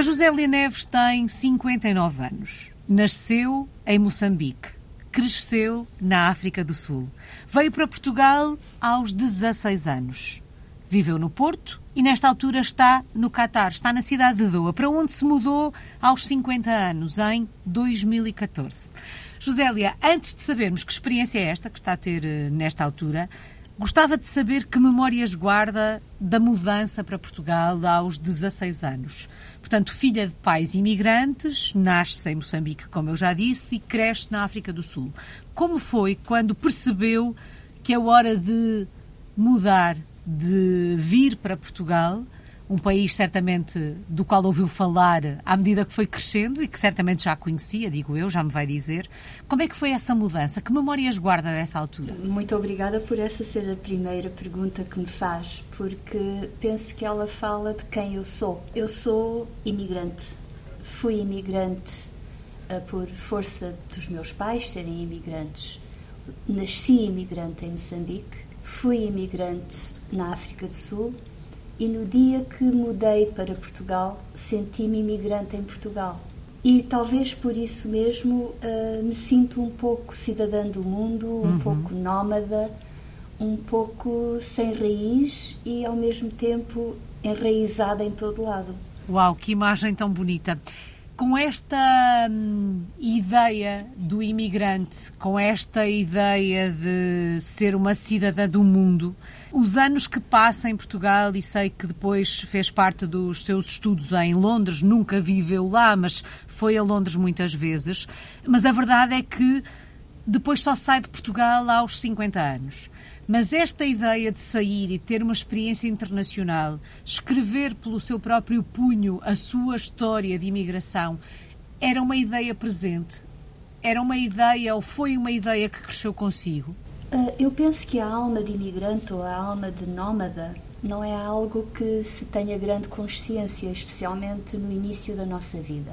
A Josélia Neves tem 59 anos. Nasceu em Moçambique. Cresceu na África do Sul. Veio para Portugal aos 16 anos. Viveu no Porto e, nesta altura, está no Catar, está na cidade de Doha, para onde se mudou aos 50 anos, em 2014. Josélia, antes de sabermos que experiência é esta que está a ter eh, nesta altura, gostava de saber que memórias guarda da mudança para Portugal aos 16 anos. Portanto, filha de pais imigrantes, nasce em Moçambique, como eu já disse, e cresce na África do Sul. Como foi quando percebeu que é hora de mudar, de vir para Portugal? Um país certamente do qual ouviu falar à medida que foi crescendo e que certamente já conhecia, digo eu, já me vai dizer. Como é que foi essa mudança? Que memórias guarda dessa altura? Muito obrigada por essa ser a primeira pergunta que me faz, porque penso que ela fala de quem eu sou. Eu sou imigrante. Fui imigrante uh, por força dos meus pais serem imigrantes. Nasci imigrante em Moçambique, fui imigrante na África do Sul e no dia que mudei para Portugal senti-me imigrante em Portugal. E talvez por isso mesmo uh, me sinto um pouco cidadã do mundo, um uhum. pouco nómada, um pouco sem raiz e ao mesmo tempo enraizada em todo lado. Uau, que imagem tão bonita! Com esta hum, ideia do imigrante, com esta ideia de ser uma cidadã do mundo, os anos que passa em Portugal, e sei que depois fez parte dos seus estudos em Londres, nunca viveu lá, mas foi a Londres muitas vezes. Mas a verdade é que depois só sai de Portugal aos 50 anos. Mas esta ideia de sair e ter uma experiência internacional, escrever pelo seu próprio punho a sua história de imigração, era uma ideia presente? Era uma ideia ou foi uma ideia que cresceu consigo? Ah, eu penso que a alma de imigrante ou a alma de nómada não é algo que se tenha grande consciência, especialmente no início da nossa vida.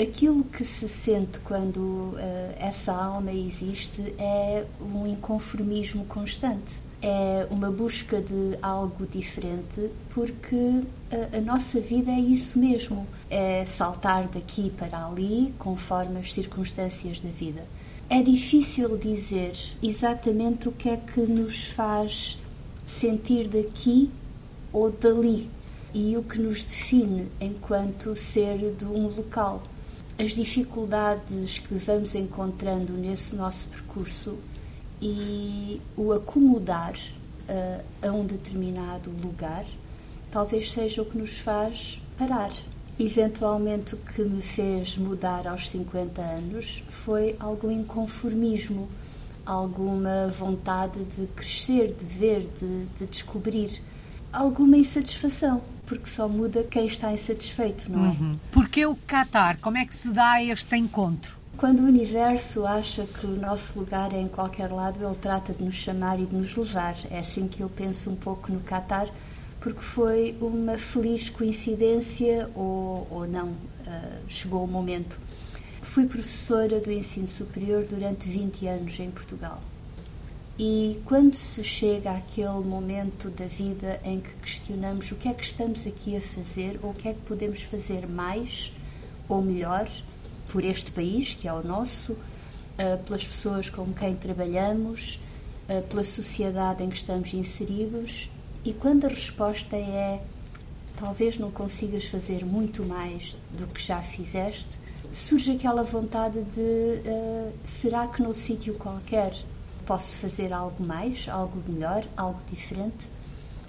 Aquilo que se sente quando uh, essa alma existe é um inconformismo constante. É uma busca de algo diferente, porque a, a nossa vida é isso mesmo: é saltar daqui para ali conforme as circunstâncias da vida. É difícil dizer exatamente o que é que nos faz sentir daqui ou dali e o que nos define enquanto ser de um local. As dificuldades que vamos encontrando nesse nosso percurso e o acomodar uh, a um determinado lugar talvez seja o que nos faz parar Eventualmente, o que me fez mudar aos 50 anos foi algum inconformismo, alguma vontade de crescer, de ver, de, de descobrir, alguma insatisfação, porque só muda quem está insatisfeito, não é? Uhum. Porque o Qatar? Como é que se dá este encontro? Quando o universo acha que o nosso lugar é em qualquer lado, ele trata de nos chamar e de nos levar. É assim que eu penso um pouco no Qatar porque foi uma feliz coincidência ou, ou não, uh, chegou o momento. Fui professora do ensino superior durante 20 anos em Portugal. E quando se chega àquele momento da vida em que questionamos o que é que estamos aqui a fazer ou o que é que podemos fazer mais ou melhor por este país, que é o nosso, uh, pelas pessoas com quem trabalhamos, uh, pela sociedade em que estamos inseridos, e quando a resposta é talvez não consigas fazer muito mais do que já fizeste, surge aquela vontade de uh, será que no sítio qualquer posso fazer algo mais, algo melhor, algo diferente?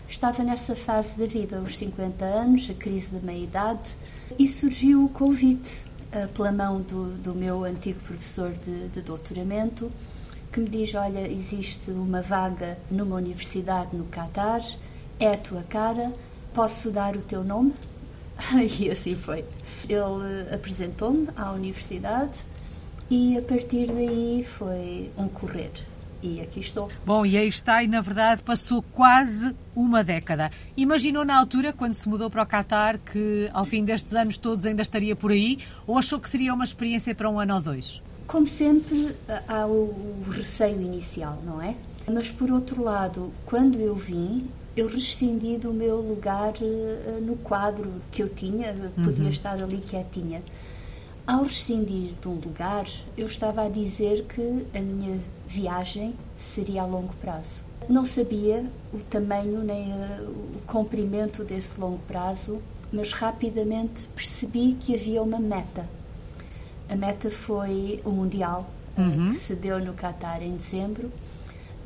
Estava nessa fase da vida, aos 50 anos, a crise da meia-idade, e surgiu o convite uh, pela mão do, do, meu antigo professor de, de doutoramento, que me diz: Olha, existe uma vaga numa universidade no Catar, é a tua cara, posso dar o teu nome? e assim foi. Ele apresentou-me à universidade e a partir daí foi um correr. E aqui estou. Bom, e aí está, e na verdade passou quase uma década. Imaginou na altura, quando se mudou para o Qatar, que ao fim destes anos todos ainda estaria por aí? Ou achou que seria uma experiência para um ano ou dois? Como sempre, há o receio inicial, não é? Mas por outro lado, quando eu vim, eu rescindi do meu lugar uh, no quadro que eu tinha, podia uhum. estar ali quietinha. Ao rescindir de um lugar, eu estava a dizer que a minha viagem seria a longo prazo. Não sabia o tamanho nem uh, o comprimento desse longo prazo, mas rapidamente percebi que havia uma meta. A meta foi o Mundial, uhum. que se deu no Qatar em dezembro,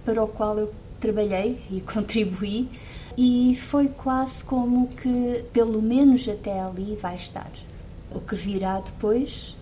para o qual eu trabalhei e contribuí, e foi quase como que, pelo menos até ali, vai estar. O que virá depois,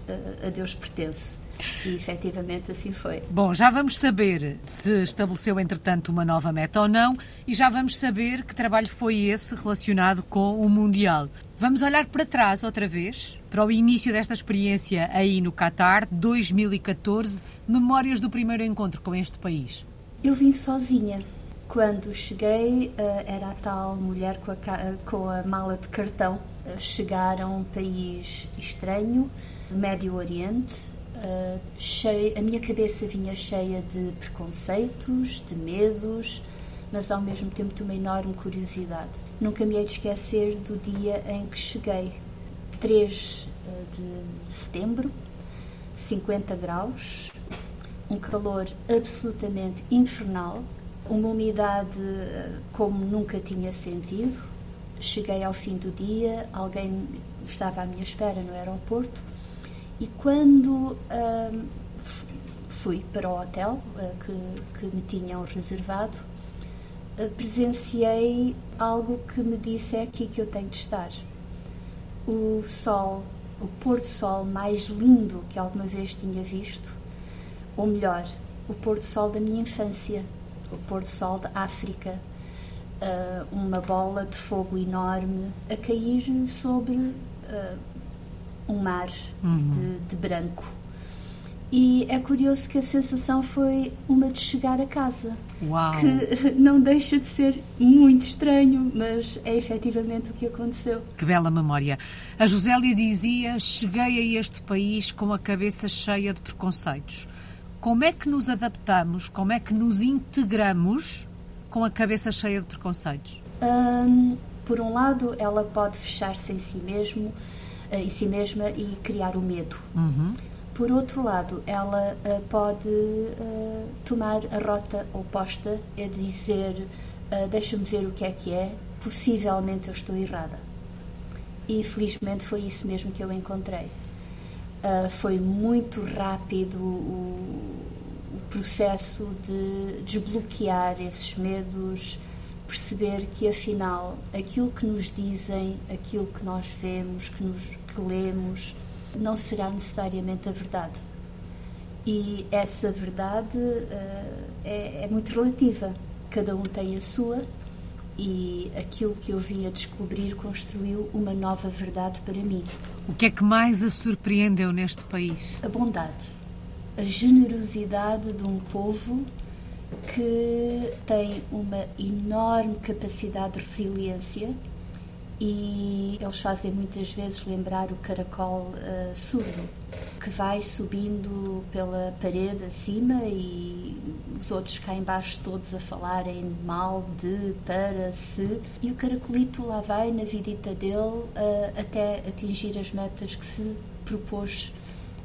a Deus pertence. E efetivamente assim foi. Bom, já vamos saber se estabeleceu entretanto uma nova meta ou não e já vamos saber que trabalho foi esse relacionado com o Mundial. Vamos olhar para trás outra vez, para o início desta experiência aí no Qatar, 2014, memórias do primeiro encontro com este país. Eu vim sozinha. Quando cheguei, eh, era a tal mulher com a, com a mala de cartão. Eh, chegar a um país estranho, Médio Oriente, eh, cheio, a minha cabeça vinha cheia de preconceitos, de medos, mas ao mesmo tempo de uma enorme curiosidade. Nunca me hei de esquecer do dia em que cheguei, 3 de setembro, 50 graus, um calor absolutamente infernal, uma umidade eh, como nunca tinha sentido. Cheguei ao fim do dia, alguém estava à minha espera no aeroporto e quando uh, fui para o hotel uh, que, que me tinham reservado, uh, presenciei algo que me disse é aqui que eu tenho de estar. O sol, o pôr do sol mais lindo que alguma vez tinha visto, ou melhor, o pôr do sol da minha infância, o pôr do sol da África, uh, uma bola de fogo enorme a cair sobre uh, um mar uhum. de, de branco. E é curioso que a sensação foi uma de chegar a casa. Uau. Que não deixa de ser muito estranho, mas é efetivamente o que aconteceu. Que bela memória. A Josélia dizia: Cheguei a este país com a cabeça cheia de preconceitos. Como é que nos adaptamos, como é que nos integramos com a cabeça cheia de preconceitos? Um, por um lado, ela pode fechar-se em si mesmo, eh, em si mesma e criar o medo. Uhum. Por outro lado, ela uh, pode uh, tomar a rota oposta e dizer: uh, deixa-me ver o que é que é, possivelmente eu estou errada. E felizmente foi isso mesmo que eu encontrei. Uh, foi muito rápido o, processo de desbloquear esses medos, perceber que afinal aquilo que nos dizem, aquilo que nós vemos, que, nos, que lemos, não será necessariamente a verdade. E essa verdade uh, é, é muito relativa. Cada um tem a sua, e aquilo que eu vim a descobrir construiu uma nova verdade para mim. O que é que mais a surpreendeu neste país? A bondade, a generosidade de um povo que tem uma enorme capacidade de resiliência e eles fazem muitas vezes lembrar o caracol uh, surdo, que vai subindo pela parede acima e os outros cá embaixo todos a falarem mal, de, para, se, e o caracolito lá vai na vidita dele uh, até atingir as metas que se propôs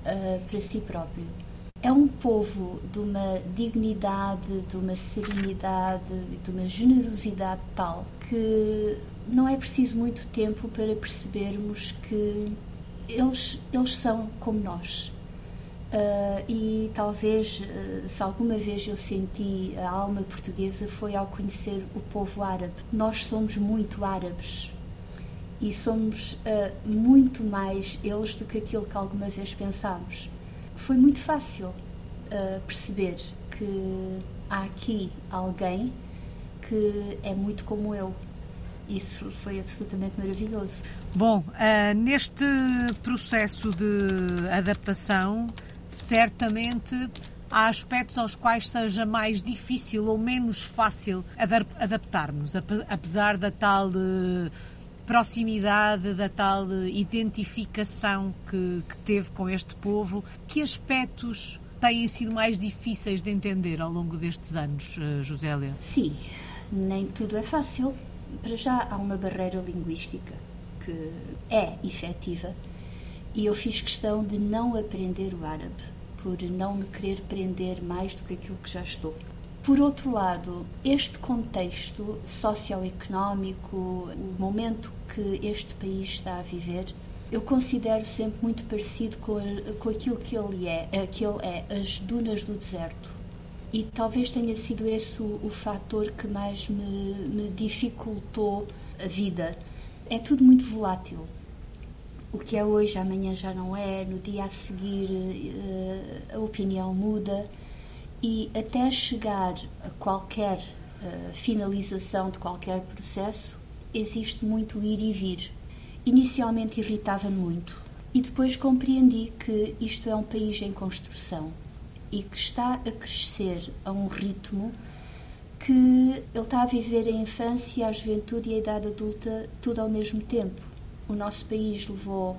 uh, para si próprio. É um povo de uma dignidade, de uma serenidade, de uma generosidade tal que não é preciso muito tempo para percebermos que eles, eles são como nós. Uh, e talvez, uh, se alguma vez eu senti a alma portuguesa, foi ao conhecer o povo árabe. Nós somos muito árabes e somos uh, muito mais eles do que aquilo que alguma vez pensámos. Foi muito fácil perceber que há aqui alguém que é muito como eu isso foi absolutamente maravilhoso. Bom, uh, neste processo de adaptação, certamente há aspectos aos quais seja mais difícil ou menos fácil adaptarmos, apesar da tal uh, proximidade, da tal identificação que, que teve com este povo. Que aspectos têm sido mais difíceis de entender ao longo destes anos, Josélia? Sim, nem tudo é fácil. Para já há uma barreira linguística que é efetiva e eu fiz questão de não aprender o árabe, por não me querer prender mais do que aquilo que já estou. Por outro lado, este contexto socioeconómico, o momento que este país está a viver, eu considero sempre muito parecido com, com aquilo que ele é, que ele é, as dunas do deserto. E talvez tenha sido esse o, o fator que mais me, me dificultou a vida. É tudo muito volátil o que é hoje, amanhã já não é, no dia a seguir uh, a opinião muda e até chegar a qualquer uh, finalização de qualquer processo existe muito ir e vir. Inicialmente irritava-me muito e depois compreendi que isto é um país em construção e que está a crescer a um ritmo que ele está a viver a infância, a juventude e a idade adulta tudo ao mesmo tempo o nosso país levou,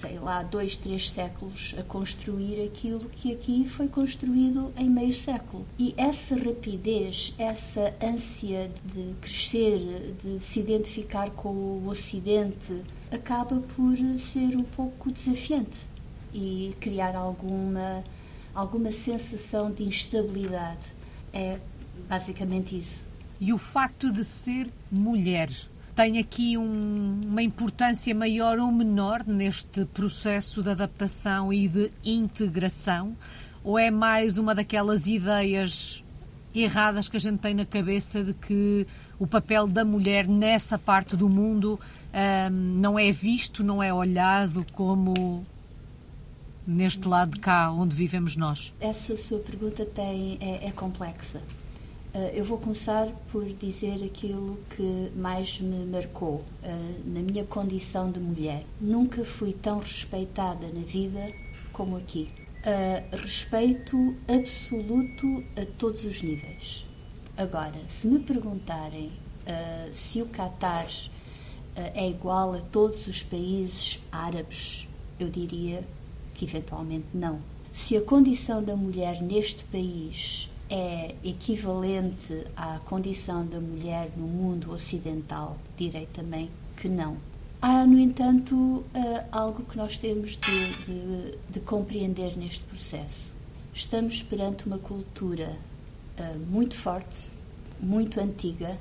sei lá, dois, três séculos a construir aquilo que aqui foi construído em meio século. E essa rapidez, essa ânsia de crescer, de se identificar com o Ocidente, acaba por ser um pouco desafiante e criar alguma, alguma sensação de instabilidade. É basicamente isso. E o facto de ser mulher tem aqui um, uma importância maior ou menor neste processo de adaptação e de integração? Ou é mais uma daquelas ideias erradas que a gente tem na cabeça de que o papel da mulher nessa parte do mundo um, não é visto, não é olhado como neste lado de cá onde vivemos nós? Essa sua pergunta tem, é, é complexa. Uh, eu vou começar por dizer aquilo que mais me marcou uh, na minha condição de mulher. Nunca fui tão respeitada na vida como aqui. Uh, respeito absoluto a todos os níveis. Agora, se me perguntarem se o Qatar é igual a todos os países árabes, eu diria que eventualmente não. Se a condição da mulher neste país é equivalente à condição da mulher no mundo ocidental, direi também que não. Há, no entanto, eh, algo que nós temos de, de, de compreender neste processo. Estamos perante uma cultura eh, muito forte, muito antiga,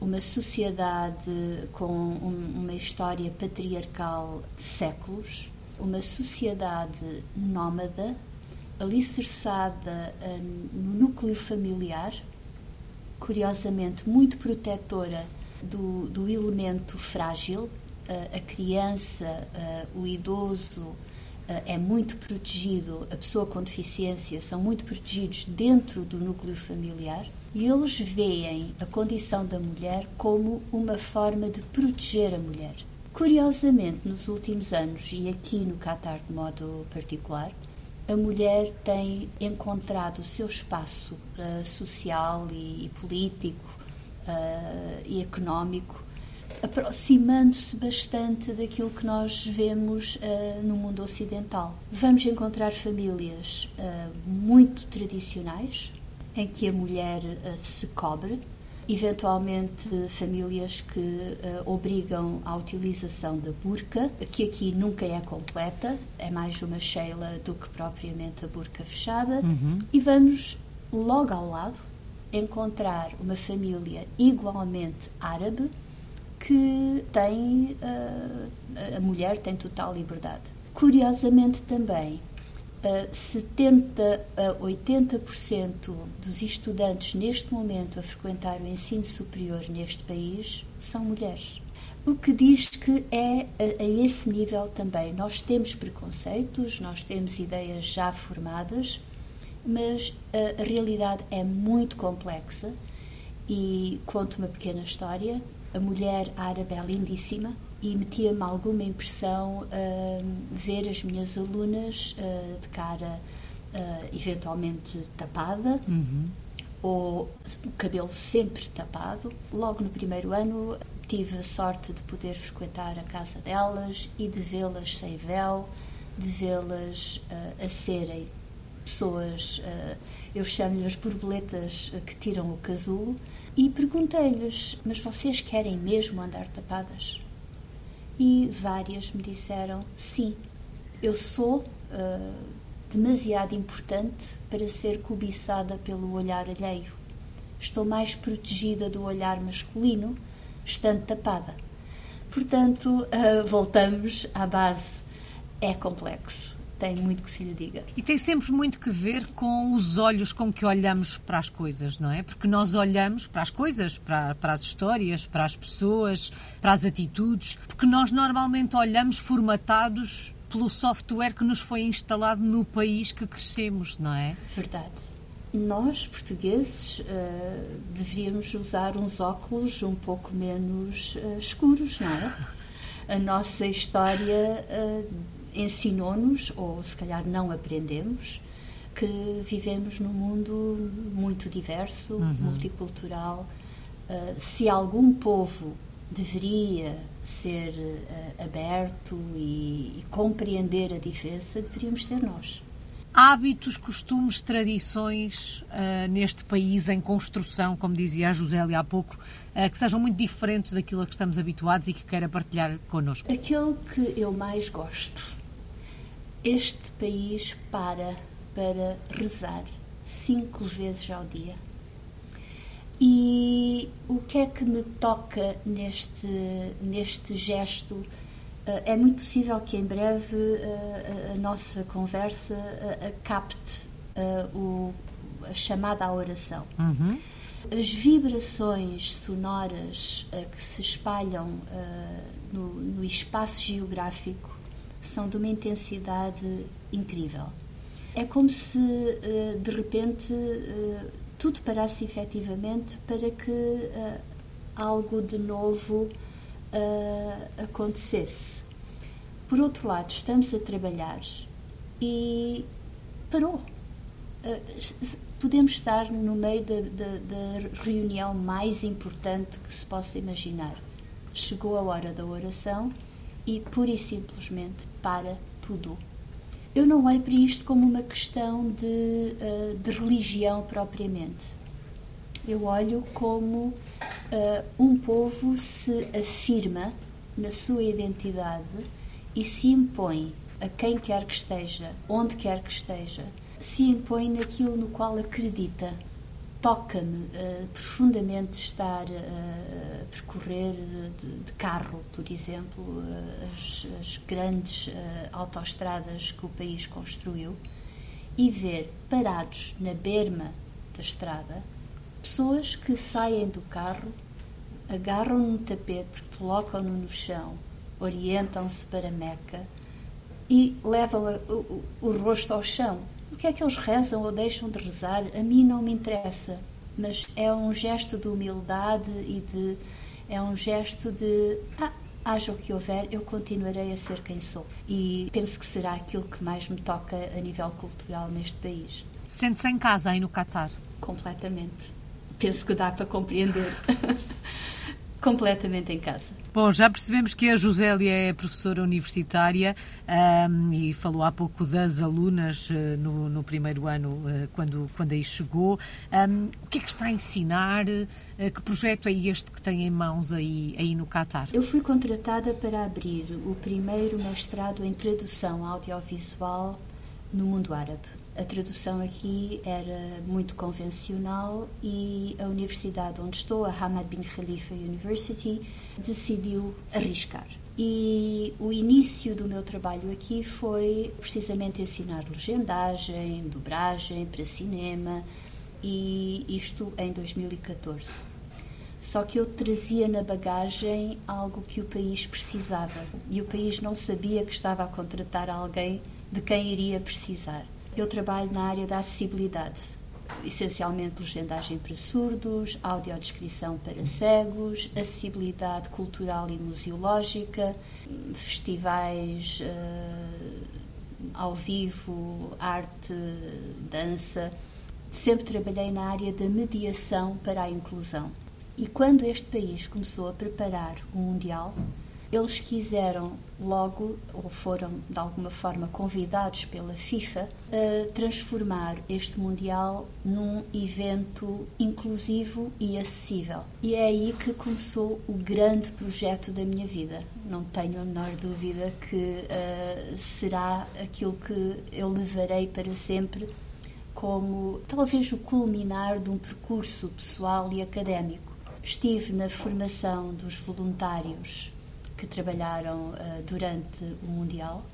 uma sociedade com uma história patriarcal de séculos, uma sociedade nómada alicerçada uh, no núcleo familiar, curiosamente muito protetora do, do elemento frágil. Uh, a criança, uh, o idoso é muito protegido, a pessoa com deficiência são muito protegidos dentro do núcleo familiar e eles veem a condição da mulher como uma forma de proteger a mulher. Curiosamente, nos últimos anos, e aqui no Qatar de modo particular, a mulher tem encontrado o seu espaço uh, social e, e político uh, e económico, aproximando-se bastante daquilo que nós vemos uh, no mundo ocidental. Vamos encontrar famílias muito tradicionais, em que a mulher se cobre, eventualmente famílias que uh, obrigam à utilização da burca, que aqui nunca é completa, é mais uma Sheila do que propriamente a burca fechada, uhum. e vamos logo ao lado encontrar uma família igualmente árabe que tem uh, a mulher tem total liberdade. Curiosamente também 70 a 80% dos estudantes neste momento a frequentar o ensino superior neste país são mulheres. O que diz que é a, esse nível também. Nós temos preconceitos, nós temos ideias já formadas, mas a, a realidade é muito complexa. E conto uma pequena história. A mulher árabe é lindíssima, e metia-me alguma impressão uh, ver as minhas alunas uh, de cara uh, eventualmente tapada uhum. ou o cabelo sempre tapado. Logo no primeiro ano tive a sorte de poder frequentar a casa delas e de vê-las sem véu, de vê-las a serem pessoas, eu chamo-lhe as borboletas que tiram o casulo, e perguntei-lhes: Mas vocês querem mesmo andar tapadas? E várias me disseram: Sim, eu sou uh, demasiado importante para ser cobiçada pelo olhar alheio. Estou mais protegida do olhar masculino, estando tapada. Portanto, uh, voltamos à base. É complexo tem muito que se lhe diga. E tem sempre muito que ver com os olhos com que olhamos para as coisas, não é? Porque nós olhamos para as coisas, para, para as histórias, para as pessoas, para as atitudes, porque nós normalmente olhamos formatados pelo software que nos foi instalado no país que crescemos, não é? Verdade. Nós, portugueses, uh, deveríamos usar uns óculos um pouco menos uh, escuros, não é? A nossa história uh, ensinou-nos, ou se calhar não aprendemos, que vivemos num mundo muito diverso, uhum. multicultural. Uh, se algum povo deveria ser uh, aberto e, e, compreender a diferença, deveríamos ser nós. Hábitos, costumes, tradições uh, neste país em construção, como dizia a Josélia há pouco, que sejam muito diferentes daquilo a que estamos habituados e que queira partilhar connosco? Aquele que eu mais gosto este país para para rezar cinco vezes ao dia. E o que é que me toca neste, neste gesto? Eh, é muito possível que em breve eh, a, a nossa conversa a, a capte a, o, a chamada à oração. Uhum. As vibrações sonoras que se espalham no, no espaço geográfico são de uma intensidade incrível. É como se, eh, de repente, eh, tudo parasse efetivamente para que eh, algo de novo acontecesse. Por outro lado, estamos a trabalhar e parou. Podemos estar no meio da, da, da reunião mais importante que se possa imaginar. Chegou a hora da oração e pura e simplesmente para tudo. Eu não olho para isto como uma questão de, uh, de religião propriamente. Eu olho como uh, um povo se afirma na sua identidade e se impõe a quem quer que esteja, onde quer que esteja, se impõe naquilo no qual acredita toca-me uh, profundamente estar uh, a percorrer de, de, carro, por exemplo, uh, as, as, grandes autoestradas que o país construiu e ver parados na berma da estrada pessoas que saem do carro, agarram um tapete, colocam-no no chão, orientam-se para Meca e levam o, o rosto ao chão o que é que eles rezam ou deixam de rezar? A mim não me interessa, mas é um gesto de humildade e de é um gesto de ah, haja o que houver, eu continuarei a ser quem sou. E penso que será aquilo que mais me toca a nível cultural neste país. Sente-se em casa aí no Catar? Completamente. Penso que dá para compreender. completamente em casa. Bom, já percebemos que a Josélia é professora universitária um, e falou há pouco das alunas uh, no, no, primeiro ano, uh, quando, quando aí chegou. Um, o que é que está a ensinar? Uh, que projeto é este que tem em mãos aí, aí no Catar? Eu fui contratada para abrir o primeiro mestrado em tradução audiovisual no mundo árabe. A tradução aqui era muito convencional e a universidade onde estou, a Hamad bin Khalifa University, decidiu arriscar. E o início do meu trabalho aqui foi precisamente ensinar legendagem, dobragem para cinema, e isto em 2014. Só que eu trazia na bagagem algo que o país precisava e o país não sabia que estava a contratar alguém de quem iria precisar. Eu trabalho na área da acessibilidade, essencialmente legendagem para surdos, audiodescrição para cegos, acessibilidade cultural e museológica, festivais uh, ao vivo, arte, dança. Sempre trabalhei na área da mediação para a inclusão. E quando este país começou a preparar o Mundial, Eles quiseram logo, ou foram de alguma forma convidados pela FIFA, a transformar este Mundial num evento inclusivo e acessível. E é aí que começou o grande projeto da minha vida. Não tenho a menor dúvida que uh, será aquilo que eu levarei para sempre como talvez o culminar de um percurso pessoal e académico. Estive na formação dos voluntários que trabalharam uh, durante o Mundial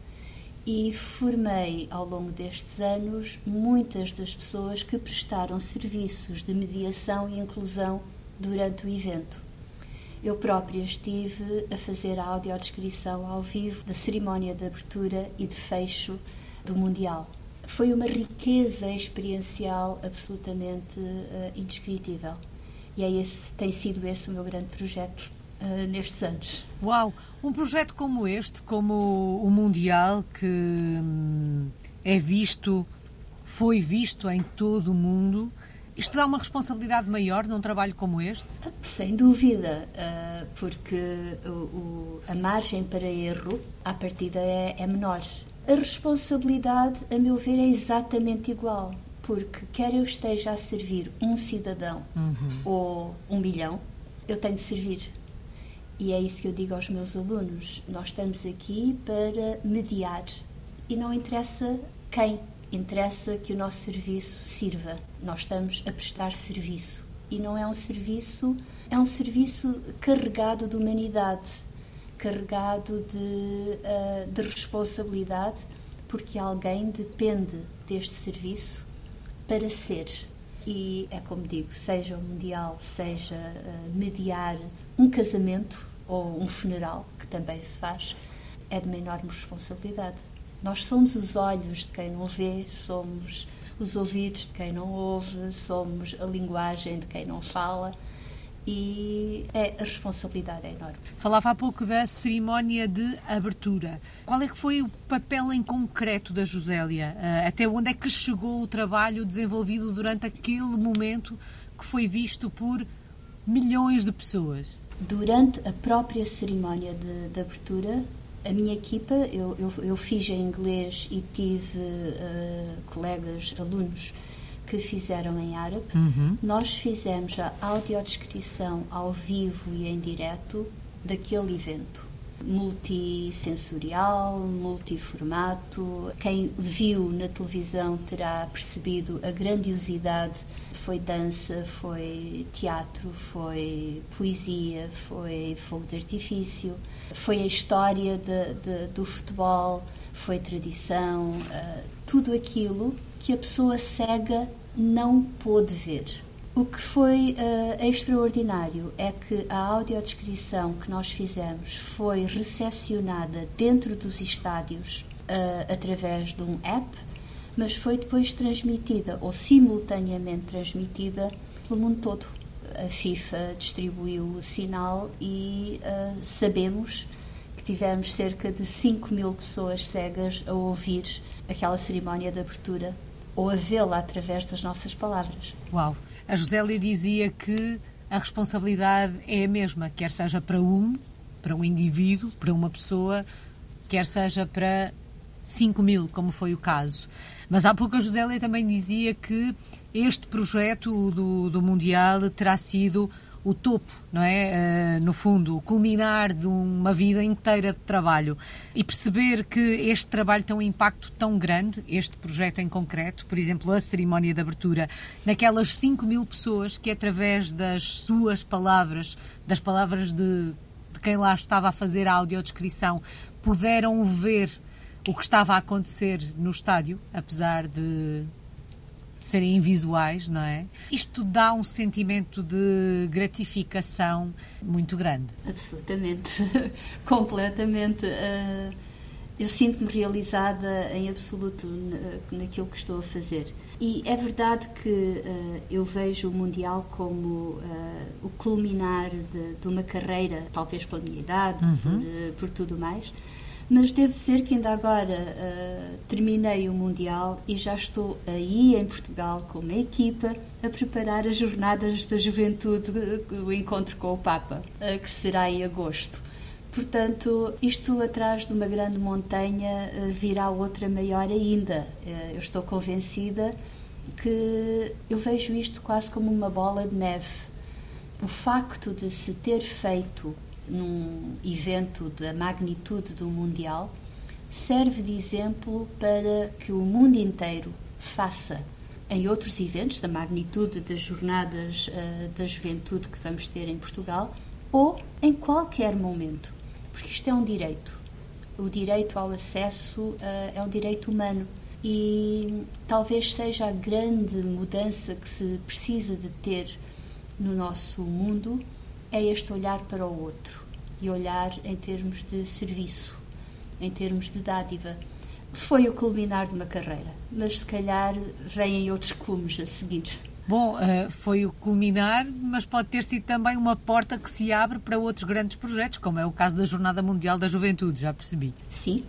e formei ao longo destes anos muitas das pessoas que prestaram serviços de mediação e inclusão durante o evento. Eu própria estive a fazer a audiodescrição ao vivo da cerimónia de abertura e de fecho do Mundial. Foi uma riqueza experiencial absolutamente uh, indescritível. E é esse, tem sido esse o meu grande projeto uh, nestes anos. Uau! Um projeto como este, como o Mundial, que hum, é visto, foi visto em todo o mundo, isto dá uma responsabilidade maior num trabalho como este? Sem dúvida, uh, porque o, o, a margem para erro, à partida, é, é menor. A responsabilidade, a meu ver, é exatamente igual porque quer eu esteja a servir um cidadão uhum. ou um milhão, eu tenho de servir. E é isso que eu digo aos meus alunos. Nós estamos aqui para mediar e não interessa quem, interessa que o nosso serviço sirva. Nós estamos a prestar serviço e não é um serviço, é um serviço carregado de humanidade, carregado de, uh, de responsabilidade, porque alguém depende deste serviço para ser. E é como digo, seja o mundial, seja uh, mediar um casamento ou um funeral, que também se faz, é de uma enorme responsabilidade. Nós somos os olhos de quem não vê, somos os ouvidos de quem não ouve, somos a linguagem de quem não fala e é, a responsabilidade é enorme. Falava há pouco da cerimónia de abertura. Qual é que foi o papel em concreto da Josélia? Uh, até onde é que chegou o trabalho desenvolvido durante aquele momento que foi visto por milhões de pessoas? Durante a própria cerimónia de, de abertura, a minha equipa, eu, eu, eu, fiz em inglês e tive uh, colegas, alunos que fizeram em árabe. Uhum. Nós fizemos a audiodescrição ao vivo e em direto daquele evento. Multissensorial, multiformato. Quem viu na televisão terá percebido a grandiosidade. Foi dança, foi teatro, foi poesia, foi fogo de artifício, foi a história de, de, do futebol, foi tradição, uh, tudo aquilo que a pessoa cega não pôde ver. O que foi uh, extraordinário é que a audiodescrição que nós fizemos foi recepcionada dentro dos estádios uh, através de um app, mas foi depois transmitida ou simultaneamente transmitida pelo mundo todo. A FIFA distribuiu o sinal e uh, sabemos que tivemos cerca de 5 mil pessoas cegas a ouvir aquela cerimónia de abertura ou a vê-la através das nossas palavras. Uau! A Josélia dizia que a responsabilidade é a mesma, quer seja para um, para um indivíduo, para uma pessoa, quer seja para 5 mil, como foi o caso. Mas há pouco a Josélia também dizia que este projeto do, do Mundial terá sido o topo, não é? Uh, no fundo, o culminar de uma vida inteira de trabalho. E perceber que este trabalho tem um impacto tão grande, este projeto em concreto, por exemplo, a cerimónia de abertura, naquelas 5 mil pessoas que, através das suas palavras, das palavras de, de quem lá estava a fazer a audiodescrição, puderam ver o que estava a acontecer no estádio, apesar de serem invisuais, não é? Isto dá um sentimento de gratificação muito grande. Absolutamente, completamente. Uh, eu sinto-me realizada em absoluto naquilo que estou a fazer. E é verdade que uh, eu vejo o Mundial como uh, o culminar de, de, uma carreira, talvez pela minha idade, uhum. por, por tudo mais mas devo dizer que ainda agora uh, terminei o Mundial e já estou aí em Portugal com uma equipa a preparar as jornadas da juventude, o encontro com o Papa, uh, que será em agosto. Portanto, isto atrás de uma grande montanha eh, virá outra maior ainda. Eh, eu estou convencida que eu vejo isto quase como uma bola de neve. O facto de se ter feito num evento da magnitude do Mundial serve de exemplo para que o mundo inteiro faça. Em outros eventos da magnitude das jornadas uh, da juventude que vamos ter em Portugal ou em qualquer momento. Porque isto é um direito. O direito ao acesso uh, é um direito humano. E talvez seja a grande mudança que se precisa de ter no nosso mundo é este olhar para o outro e olhar em termos de serviço, em termos de dádiva. Foi o culminar de uma carreira, mas se calhar vêm outros cumes a seguir. Bom, uh, foi o culminar, mas pode ter sido também uma porta que se abre para outros grandes projetos, como é o caso da Jornada Mundial da Juventude, já percebi. Sim,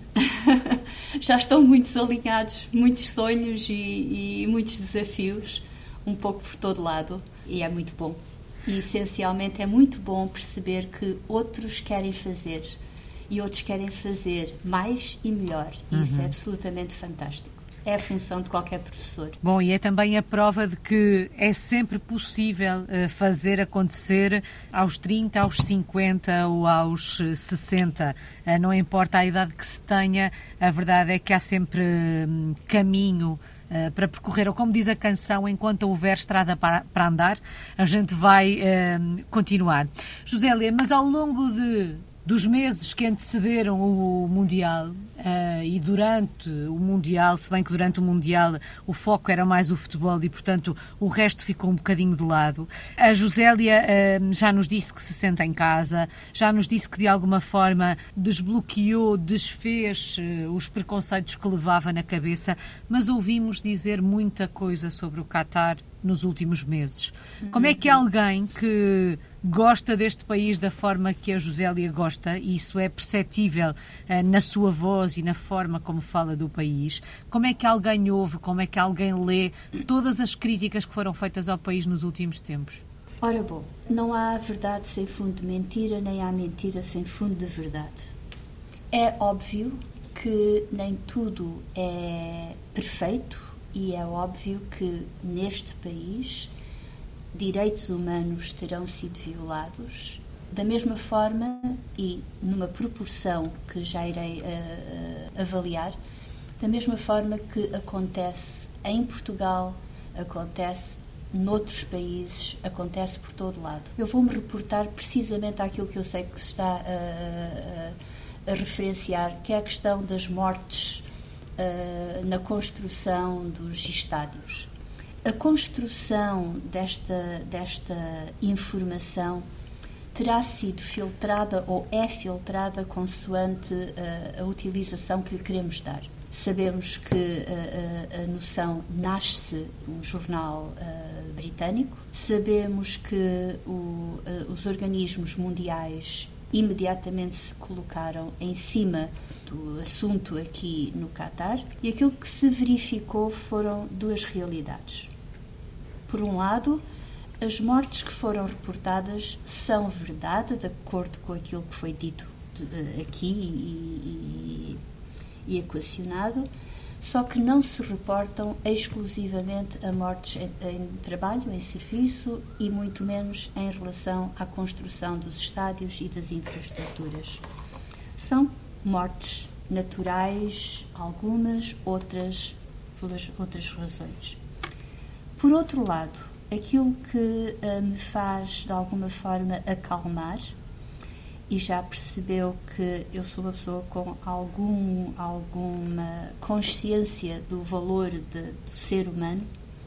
já estão muitos alinhados, muitos sonhos e, e muitos desafios, um pouco por todo lado, e é muito bom. E essencialmente é muito bom perceber que outros querem fazer e outros querem fazer mais e melhor, e uhum. isso é absolutamente fantástico é a função de qualquer professor. Bom, e é também a prova de que é sempre possível eh, fazer acontecer aos 30, aos 50 ou aos 60. Eh, não importa a idade que se tenha, a verdade é que há sempre hum, caminho Uh, para percorrer, ou como diz a canção, enquanto houver estrada para, para andar, a gente vai uh, continuar. Josélia, mas ao longo de dos meses que antecederam o Mundial uh, e durante o Mundial, se bem que durante o Mundial o foco era mais o futebol e, portanto, o resto ficou um bocadinho de lado. A Josélia uh, já nos disse que se senta em casa, já nos disse que de alguma forma desbloqueou, desfez uh, os preconceitos que levava na cabeça, mas ouvimos dizer muita coisa sobre o Qatar nos últimos meses. Como é que alguém que gosta deste país da forma que a Josélia gosta, e isso é perceptível uh, na sua voz e na forma como fala do país. Como é que alguém ouve, como é que alguém lê todas as críticas que foram feitas ao país nos últimos tempos? Ora bom, não há verdade sem fundo de mentira, nem há mentira sem fundo de verdade. É óbvio que nem tudo é perfeito e é óbvio que neste país direitos humanos terão sido violados, da mesma forma e numa proporção que já irei uh, avaliar, da mesma forma que acontece em Portugal, acontece noutros países, acontece por todo lado. Eu vou-me reportar precisamente àquilo que eu sei que se está a, a, a referenciar, que é a questão das mortes na construção dos estádios. A construção desta, desta informação terá sido filtrada ou é filtrada consoante a, a utilização que lhe queremos dar. Sabemos que a, a, a noção nasce num jornal britânico, sabemos que o, os organismos mundiais imediatamente se colocaram em cima do assunto aqui no Catar e aquilo que se verificou foram duas realidades. Por um lado, as mortes que foram reportadas são verdade, de acordo com aquilo que foi dito eh, aqui e, e, e equacionado, só que não se reportam exclusivamente a mortes em, em, trabalho, em serviço e muito menos em relação à construção dos estádios e das infraestruturas. São mortes naturais, algumas, outras pelas outras razões. Por outro lado, aquilo que uh, me faz de alguma forma acalmar, e já percebeu que eu sou uma pessoa com algum, alguma consciência do valor de, do ser humano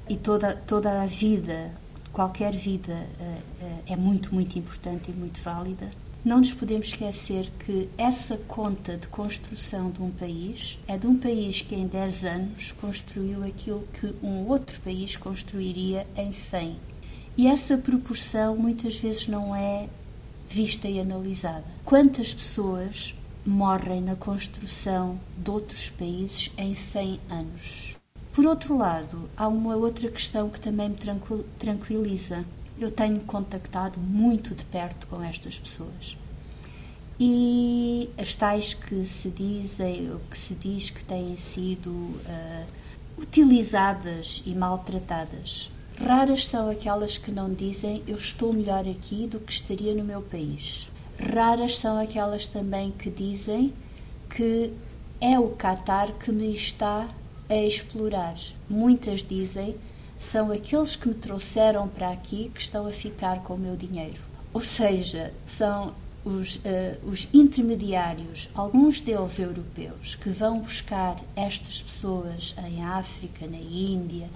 e toda, toda a vida, qualquer vida, uh, uh, é muito, muito importante e muito válida não nos podemos esquecer que essa conta de construção de um país é de um país que em 10 anos construiu aquilo que um outro país construiria em 100. E essa proporção muitas vezes não é vista e analisada. Quantas pessoas morrem na construção de outros países em 100 anos? Por outro lado, há uma outra questão que também me tranquiliza eu tenho contactado muito de perto com estas pessoas. e as tais que se dizem, que se diz que têm sido uh, utilizadas e maltratadas. Raras são aquelas que não dizem eu estou melhor aqui do que estaria no meu país. Raras são aquelas também que dizem que é o Qatar que me está a explorar. Muitas dizem são aqueles que me trouxeram para aqui que estão a ficar com o meu dinheiro. Ou seja, são os, uh, os, intermediários, alguns deles europeus, que vão buscar estas pessoas em África, na Índia,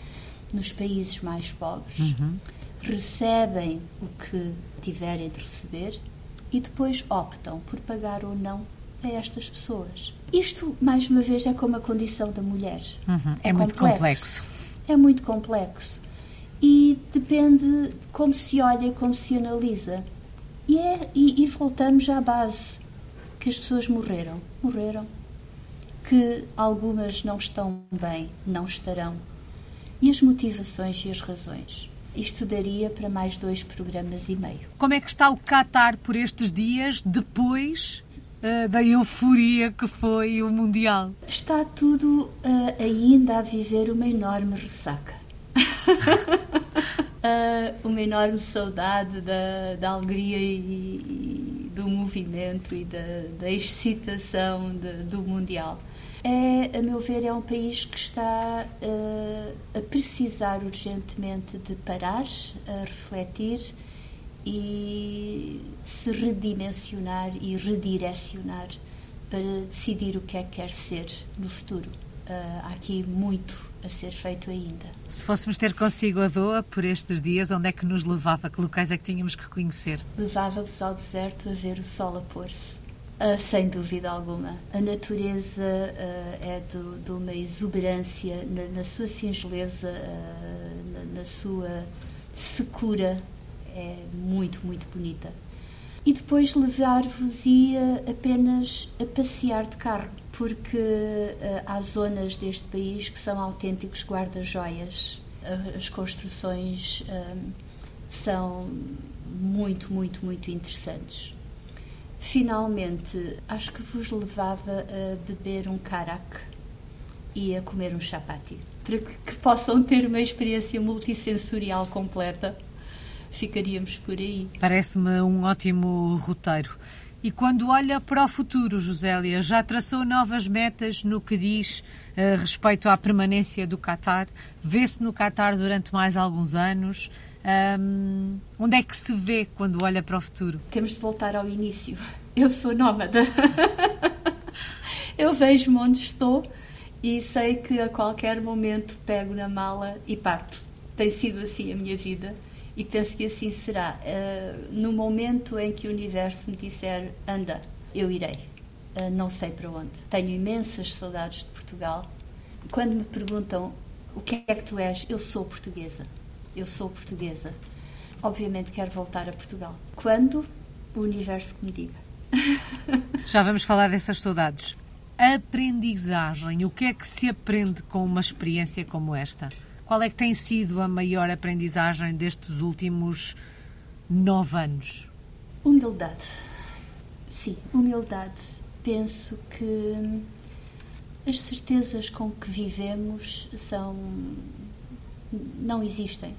nos países mais pobres, uhum. recebem o que tiverem de receber e depois optam por pagar ou não a estas pessoas. Isto, mais uma vez, é como a condição da mulher. Uhum. É, é muito complexo. É muito complexo. E depende de como se olha como se analisa. E, é, e, e voltamos à base que as pessoas morreram. Morreram. Que algumas não estão bem, não estarão. E as motivações e as razões. Isto daria para mais dois programas e meio. Como é que está o Qatar por estes dias, depois uh, da euforia que foi o Mundial? Está tudo uh, ainda a viver uma enorme ressaca. uh, uma enorme saudade da, da alegria e, e, do movimento e da, da excitação de, do Mundial. É, a meu ver, é um país que está uh, a precisar urgentemente de parar, a refletir e se redimensionar e redirecionar para decidir o que é que quer ser no futuro. Uh, há aqui muito a ser feito ainda. Se fôssemos ter consigo a Doa por estes dias, onde é que nos levava? Que locais é que tínhamos que conhecer? Levava-vos ao deserto a ver o sol a pôr-se. Uh, sem dúvida alguma. A natureza uh, é do, de uma exuberância na, na sua singeleza, na, na sua secura é muito, muito bonita. E depois levar-vos-ia apenas a passear de carro, porque uh, há zonas deste país que são autênticos guarda-joias. Uh, as construções uh, são muito, muito, muito interessantes. Finalmente, acho que vos levava a beber um carac e a comer um chapati, para que, que possam ter uma experiência multissensorial completa ficaríamos por aí. Parece-me um ótimo roteiro. E quando olha para o futuro, Josélia, já traçou novas metas no que diz uh, respeito à permanência do Qatar? Vê-se no Qatar durante mais alguns anos? Um, onde é que se vê quando olha para o futuro? Temos de voltar ao início. Eu sou nómada. Eu vejo-me onde estou e sei que a qualquer momento pego na mala e parto. Tem sido assim a minha vida e penso que assim será. Uh, no momento em que o universo me disser anda, eu irei. Uh, não sei para onde. Tenho imensas saudades de Portugal. Quando me perguntam o que é que tu és, eu sou portuguesa. Eu sou portuguesa. Obviamente quero voltar a Portugal. Quando o universo me diga. Já vamos falar dessas saudades. Aprendizagem. O que é que se aprende com uma experiência como esta? Qual é que tem sido a maior aprendizagem destes últimos nove anos? Humildade. Sim, humildade. Penso que as certezas com que vivemos são não existem.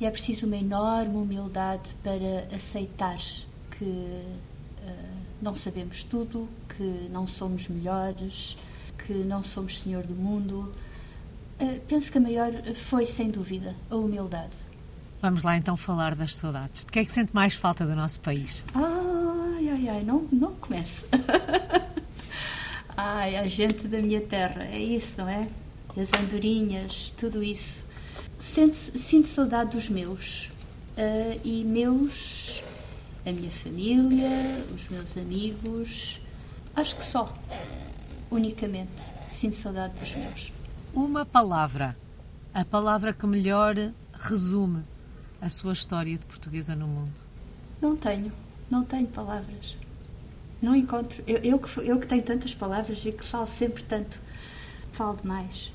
E é preciso uma enorme humildade para aceitar que uh, não sabemos tudo, que não somos melhores, que não somos senhor do mundo, penso que a maior foi, sem dúvida, a humildade. Vamos lá então falar das saudades. De que é que sente mais falta do nosso país? Ai, ai, ai, não, não comece. ai, a gente da minha terra, é isso, não é? As andorinhas, tudo isso. Sinto, sinto saudade dos meus. Uh, e meus, a minha família, os meus amigos. Acho que só, unicamente, sinto saudade dos meus uma palavra, a palavra que melhor resume a sua história de portuguesa no mundo? Não tenho, não tenho palavras. Não encontro. Eu, eu, que, eu que tenho tantas palavras e que falo sempre tanto, falo demais.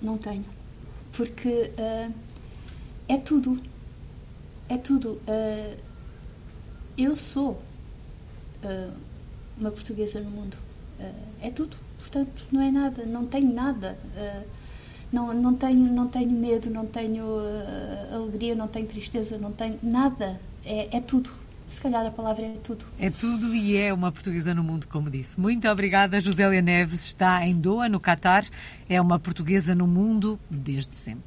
Não tenho. Porque uh, é tudo. É tudo. Uh, eu sou uh, uma portuguesa no mundo. é tudo. Portanto, não é nada, não tenho nada. Não, não, tenho, não tenho medo, não tenho alegria, não tenho tristeza, não tenho nada. É, é tudo se calhar a palavra é tudo. É tudo e é uma portuguesa no mundo, como disse. Muito obrigada, Josélia Neves. Está em Doha, no Catar. É uma portuguesa no mundo desde sempre.